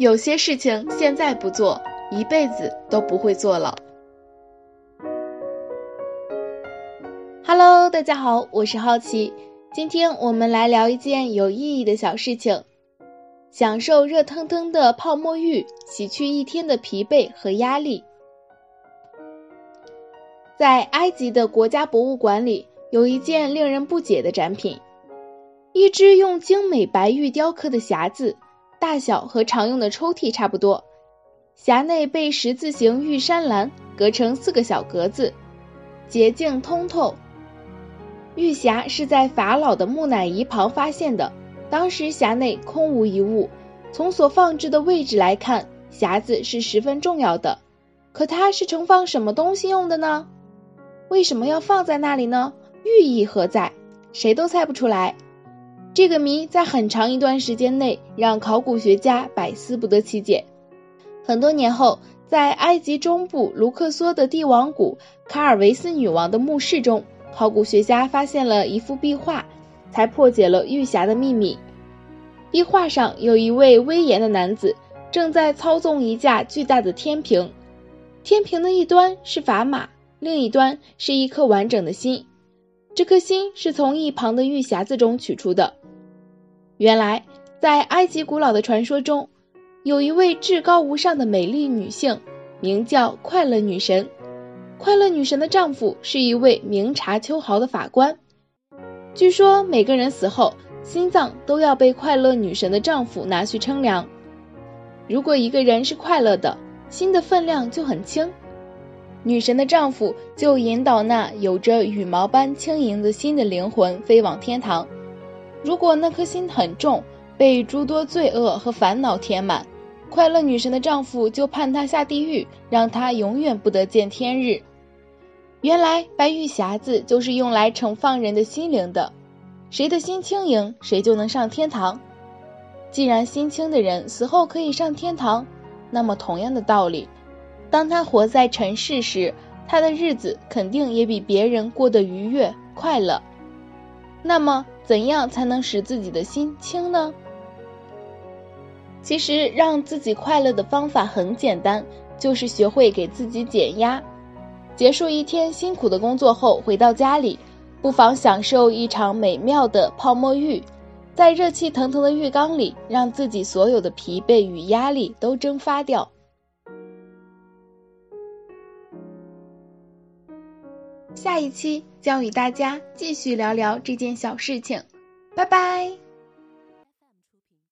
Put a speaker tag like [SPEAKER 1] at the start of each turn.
[SPEAKER 1] 有些事情现在不做，一辈子都不会做了。Hello，大家好，我是好奇，今天我们来聊一件有意义的小事情，享受热腾腾的泡沫浴，洗去一天的疲惫和压力。在埃及的国家博物馆里，有一件令人不解的展品，一只用精美白玉雕刻的匣子，大小和常用的抽屉差不多，匣内被十字形玉山栏隔成四个小格子，洁净通透。玉匣是在法老的木乃伊旁发现的，当时匣内空无一物。从所放置的位置来看，匣子是十分重要的。可它是盛放什么东西用的呢？为什么要放在那里呢？寓意何在？谁都猜不出来。这个谜在很长一段时间内让考古学家百思不得其解。很多年后，在埃及中部卢克索的帝王谷卡尔维斯女王的墓室中。考古学家发现了一幅壁画，才破解了玉匣的秘密。壁画上有一位威严的男子，正在操纵一架巨大的天平。天平的一端是砝码，另一端是一颗完整的心。这颗心是从一旁的玉匣子中取出的。原来，在埃及古老的传说中，有一位至高无上的美丽女性，名叫快乐女神。快乐女神的丈夫是一位明察秋毫的法官。据说每个人死后，心脏都要被快乐女神的丈夫拿去称量。如果一个人是快乐的，心的分量就很轻，女神的丈夫就引导那有着羽毛般轻盈的心的灵魂飞往天堂。如果那颗心很重，被诸多罪恶和烦恼填满，快乐女神的丈夫就判她下地狱，让她永远不得见天日。原来白玉匣子就是用来盛放人的心灵的，谁的心轻盈，谁就能上天堂。既然心轻的人死后可以上天堂，那么同样的道理，当他活在尘世时，他的日子肯定也比别人过得愉悦快乐。那么，怎样才能使自己的心轻呢？其实，让自己快乐的方法很简单，就是学会给自己减压。结束一天辛苦的工作后，回到家里，不妨享受一场美妙的泡沫浴，在热气腾腾的浴缸里，让自己所有的疲惫与压力都蒸发掉。下一期将与大家继续聊聊这件小事情，拜拜。